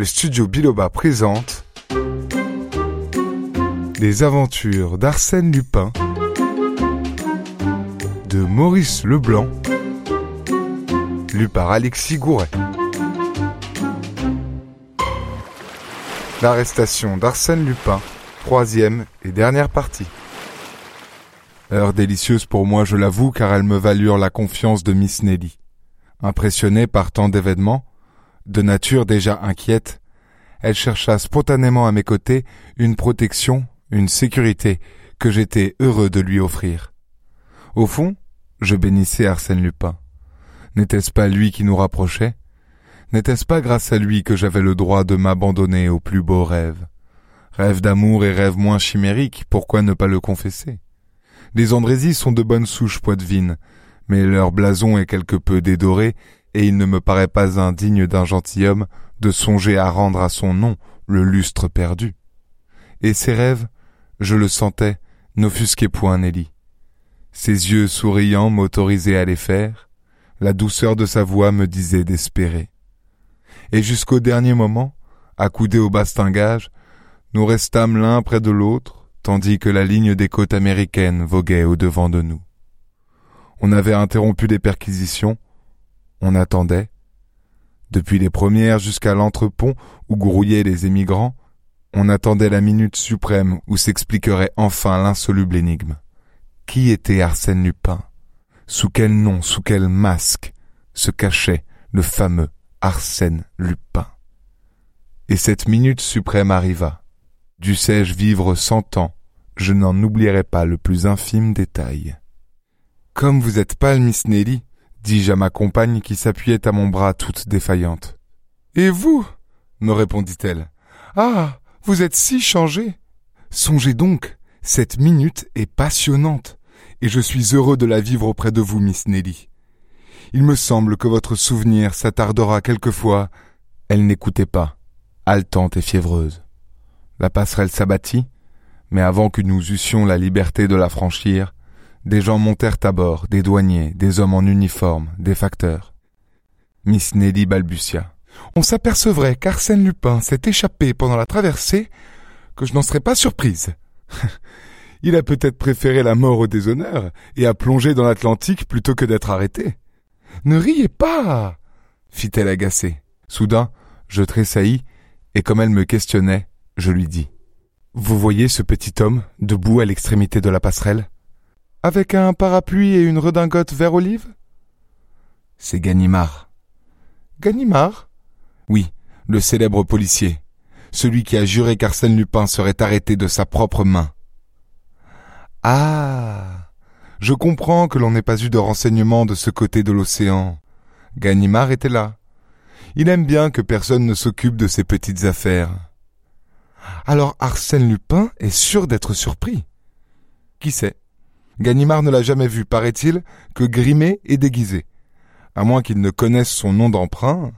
le studio Biloba présente Les aventures d'Arsène Lupin de Maurice Leblanc, lu par Alexis Gouret. L'arrestation d'Arsène Lupin, troisième et dernière partie. Heure délicieuse pour moi, je l'avoue, car elles me valurent la confiance de Miss Nelly. Impressionnée par tant d'événements, de nature déjà inquiète, elle chercha spontanément à mes côtés une protection, une sécurité que j'étais heureux de lui offrir. Au fond, je bénissais Arsène Lupin. N'était-ce pas lui qui nous rapprochait? N'était-ce pas grâce à lui que j'avais le droit de m'abandonner aux plus beaux rêves Rêves d'amour et rêves moins chimériques, pourquoi ne pas le confesser? Les Andrésis sont de bonnes souches poitevines, mais leur blason est quelque peu dédoré et il ne me paraît pas indigne d'un gentilhomme de songer à rendre à son nom le lustre perdu. Et ses rêves, je le sentais, n'offusquaient point Nelly. Ses yeux souriants m'autorisaient à les faire, la douceur de sa voix me disait d'espérer. Et jusqu'au dernier moment, accoudés au bastingage, nous restâmes l'un près de l'autre, tandis que la ligne des côtes américaines voguait au devant de nous. On avait interrompu les perquisitions, on attendait. Depuis les premières jusqu'à l'entrepont où grouillaient les émigrants, on attendait la minute suprême où s'expliquerait enfin l'insoluble énigme. Qui était Arsène Lupin? Sous quel nom, sous quel masque se cachait le fameux Arsène Lupin? Et cette minute suprême arriva. Dussé-je vivre cent ans, je n'en oublierai pas le plus infime détail. Comme vous êtes pâle, Miss Nelly, dis-je à ma compagne qui s'appuyait à mon bras toute défaillante. Et vous? me répondit-elle. Ah. Vous êtes si changé. Songez donc, cette minute est passionnante, et je suis heureux de la vivre auprès de vous, Miss Nelly. Il me semble que votre souvenir s'attardera quelquefois. Elle n'écoutait pas, haletante et fiévreuse. La passerelle s'abattit, mais avant que nous eussions la liberté de la franchir, des gens montèrent à bord, des douaniers, des hommes en uniforme, des facteurs. Miss Nelly balbutia. On s'apercevrait qu'Arsène Lupin s'est échappé pendant la traversée, que je n'en serais pas surprise. Il a peut-être préféré la mort au déshonneur et a plongé dans l'Atlantique plutôt que d'être arrêté. Ne riez pas fit-elle agacée. Soudain, je tressaillis, et comme elle me questionnait, je lui dis. Vous voyez ce petit homme, debout à l'extrémité de la passerelle? Avec un parapluie et une redingote vert olive? C'est Ganimard. Ganimard? Oui, le célèbre policier, celui qui a juré qu'Arsène Lupin serait arrêté de sa propre main. Ah Je comprends que l'on n'ait pas eu de renseignements de ce côté de l'océan. Ganimard était là. Il aime bien que personne ne s'occupe de ses petites affaires. Alors Arsène Lupin est sûr d'être surpris? Qui sait? Ganimard ne l'a jamais vu, paraît-il, que grimé et déguisé. À moins qu'il ne connaisse son nom d'emprunt.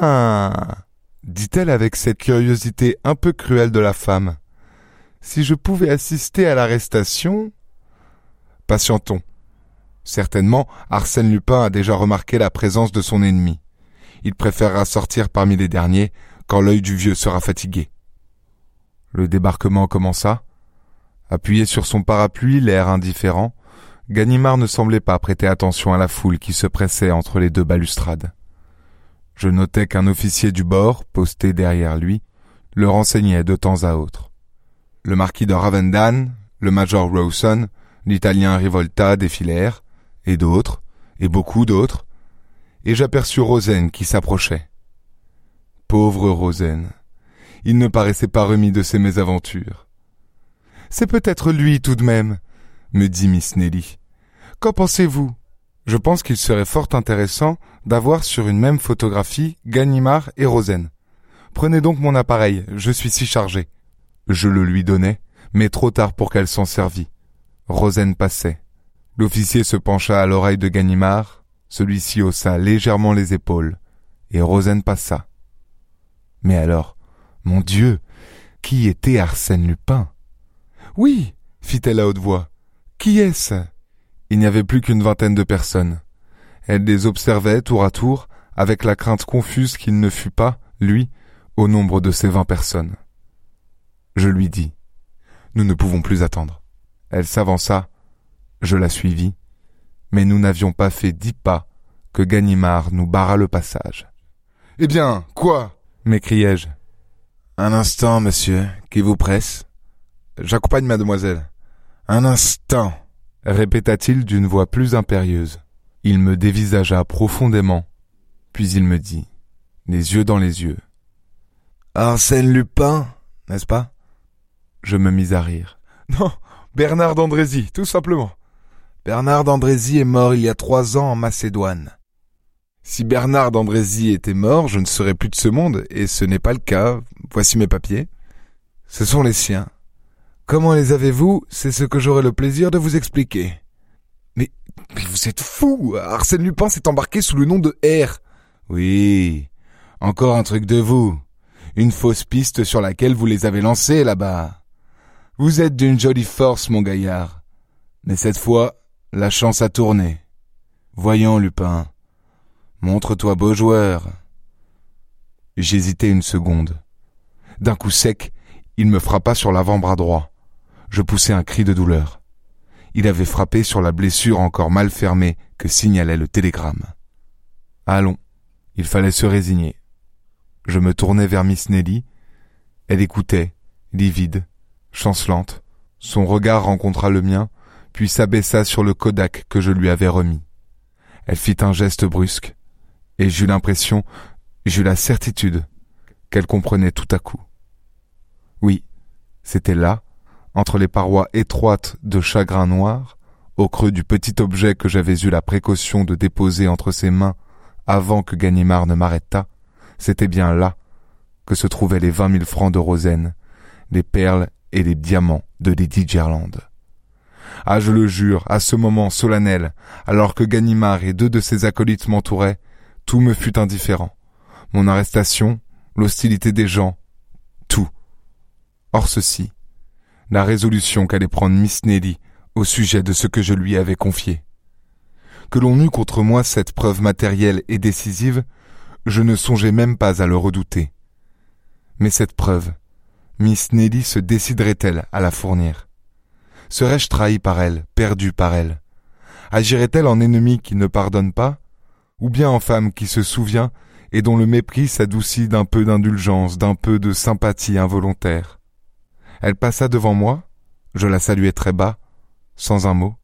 Ah dit-elle avec cette curiosité un peu cruelle de la femme. Si je pouvais assister à l'arrestation. Patientons. Certainement, Arsène Lupin a déjà remarqué la présence de son ennemi. Il préférera sortir parmi les derniers quand l'œil du vieux sera fatigué. Le débarquement commença. Appuyé sur son parapluie, l'air indifférent, Ganimard ne semblait pas prêter attention à la foule qui se pressait entre les deux balustrades. Je notais qu'un officier du bord, posté derrière lui, le renseignait de temps à autre. Le marquis de Ravendan, le major Rawson, l'italien Rivolta défilèrent, et d'autres, et beaucoup d'autres, et j'aperçus Rosen qui s'approchait. Pauvre Rosen. Il ne paraissait pas remis de ses mésaventures. C'est peut-être lui tout de même, me dit Miss Nelly. Qu'en pensez-vous? Je pense qu'il serait fort intéressant d'avoir sur une même photographie Ganimard et Rosen. Prenez donc mon appareil, je suis si chargé. Je le lui donnai, mais trop tard pour qu'elle s'en servît. Rosen passait. L'officier se pencha à l'oreille de Ganimard, celui-ci haussa légèrement les épaules, et Rosen passa. Mais alors, mon Dieu, qui était Arsène Lupin? Oui, fit-elle à haute voix. Qui est-ce? Il n'y avait plus qu'une vingtaine de personnes. Elle les observait tour à tour, avec la crainte confuse qu'il ne fût pas, lui, au nombre de ces vingt personnes. Je lui dis. Nous ne pouvons plus attendre. Elle s'avança, je la suivis, mais nous n'avions pas fait dix pas que Ganimard nous barra le passage. Eh bien, quoi? m'écriai-je. Un instant, monsieur, qui vous presse? J'accompagne mademoiselle. Un instant, répéta-t-il d'une voix plus impérieuse. Il me dévisagea profondément, puis il me dit, les yeux dans les yeux. Arsène Lupin, n'est-ce pas? Je me mis à rire. Non, Bernard d'Andrézy, tout simplement. Bernard d'Andrézy est mort il y a trois ans en Macédoine. Si Bernard d'Andrézy était mort, je ne serais plus de ce monde, et ce n'est pas le cas. Voici mes papiers. Ce sont les siens. Comment les avez-vous? C'est ce que j'aurai le plaisir de vous expliquer. Mais, vous êtes fou Arsène Lupin s'est embarqué sous le nom de R. Oui, encore un truc de vous. Une fausse piste sur laquelle vous les avez lancés là-bas. Vous êtes d'une jolie force, mon gaillard. Mais cette fois, la chance a tourné. Voyons, Lupin. Montre-toi beau joueur. J'hésitai une seconde. D'un coup sec, il me frappa sur l'avant-bras droit. Je poussai un cri de douleur. Il avait frappé sur la blessure encore mal fermée que signalait le télégramme. Allons, il fallait se résigner. Je me tournai vers Miss Nelly. Elle écoutait, livide, chancelante. Son regard rencontra le mien, puis s'abaissa sur le Kodak que je lui avais remis. Elle fit un geste brusque, et j'eus l'impression, j'eus la certitude qu'elle comprenait tout à coup. Oui, c'était là, entre les parois étroites de chagrin noir, au creux du petit objet que j'avais eu la précaution de déposer entre ses mains avant que Ganimard ne m'arrêtât, c'était bien là que se trouvaient les vingt mille francs de Rosen, les perles et les diamants de Lady Gerland. Ah, je le jure, à ce moment solennel, alors que Ganimard et deux de ses acolytes m'entouraient, tout me fut indifférent. Mon arrestation, l'hostilité des gens, tout. Or ceci, la résolution qu'allait prendre Miss Nelly au sujet de ce que je lui avais confié. Que l'on eût contre moi cette preuve matérielle et décisive, je ne songeais même pas à le redouter. Mais cette preuve, Miss Nelly se déciderait-elle à la fournir? Serais-je trahi par elle, perdu par elle? Agirait-elle en ennemi qui ne pardonne pas? Ou bien en femme qui se souvient et dont le mépris s'adoucit d'un peu d'indulgence, d'un peu de sympathie involontaire? Elle passa devant moi, je la saluai très bas, sans un mot.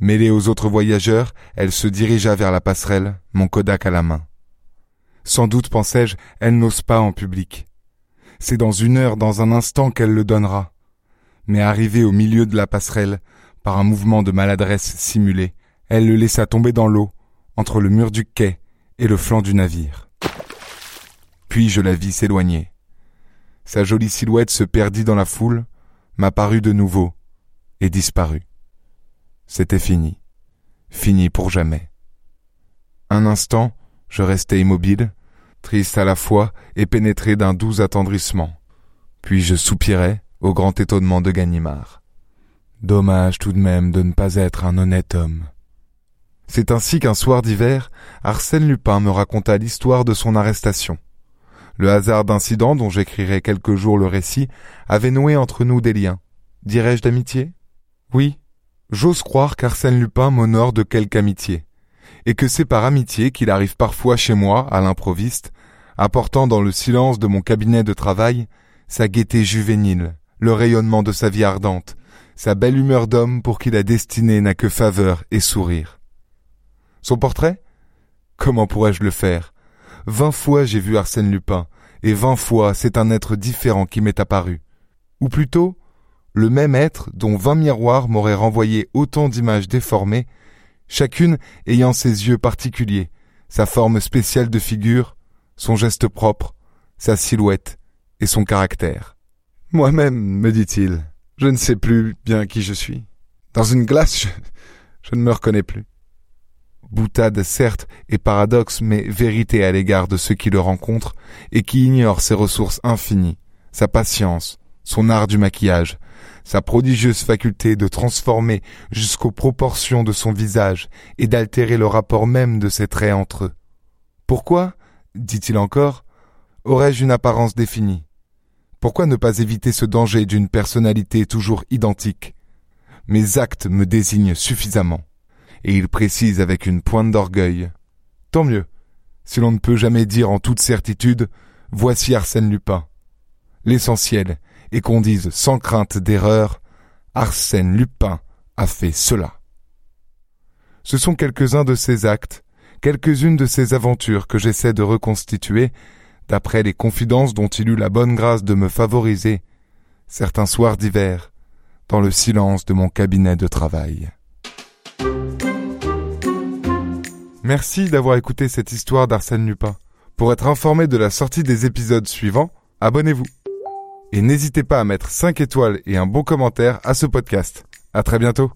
Mêlée aux autres voyageurs, elle se dirigea vers la passerelle, mon Kodak à la main. Sans doute, pensai-je, elle n'ose pas en public. C'est dans une heure, dans un instant qu'elle le donnera. Mais arrivée au milieu de la passerelle, par un mouvement de maladresse simulé, elle le laissa tomber dans l'eau, entre le mur du quai et le flanc du navire. Puis je la vis s'éloigner. Sa jolie silhouette se perdit dans la foule, m'apparut de nouveau, et disparut. C'était fini. Fini pour jamais. Un instant, je restai immobile, triste à la fois et pénétré d'un doux attendrissement. Puis je soupirai au grand étonnement de Ganimard. Dommage tout de même de ne pas être un honnête homme. C'est ainsi qu'un soir d'hiver, Arsène Lupin me raconta l'histoire de son arrestation. Le hasard d'incident dont j'écrirai quelques jours le récit avait noué entre nous des liens. Dirais-je d'amitié? Oui, j'ose croire qu'Arsène Lupin m'honore de quelque amitié et que c'est par amitié qu'il arrive parfois chez moi, à l'improviste, apportant dans le silence de mon cabinet de travail sa gaieté juvénile, le rayonnement de sa vie ardente, sa belle humeur d'homme pour qui la destinée n'a que faveur et sourire. Son portrait? Comment pourrais-je le faire? Vingt fois j'ai vu Arsène Lupin, et vingt fois c'est un être différent qui m'est apparu. Ou plutôt, le même être dont vingt miroirs m'auraient renvoyé autant d'images déformées chacune ayant ses yeux particuliers, sa forme spéciale de figure, son geste propre, sa silhouette et son caractère. Moi-même, me dit-il, je ne sais plus bien qui je suis. Dans une glace, je, je ne me reconnais plus. Boutade, certes, et paradoxe, mais vérité à l'égard de ceux qui le rencontrent et qui ignorent ses ressources infinies, sa patience, son art du maquillage, sa prodigieuse faculté de transformer jusqu'aux proportions de son visage et d'altérer le rapport même de ses traits entre eux. Pourquoi, dit-il encore, Aurais-je une apparence définie? Pourquoi ne pas éviter ce danger d'une personnalité toujours identique? Mes actes me désignent suffisamment. Et il précise avec une pointe d'orgueil. Tant mieux, si l'on ne peut jamais dire en toute certitude Voici Arsène Lupin. L'essentiel est qu'on dise sans crainte d'erreur Arsène Lupin a fait cela. Ce sont quelques-uns de ses actes, quelques-unes de ses aventures que j'essaie de reconstituer d'après les confidences dont il eut la bonne grâce de me favoriser certains soirs d'hiver dans le silence de mon cabinet de travail. Merci d'avoir écouté cette histoire d'Arsène Lupin. Pour être informé de la sortie des épisodes suivants, abonnez-vous. Et n'hésitez pas à mettre 5 étoiles et un bon commentaire à ce podcast. À très bientôt.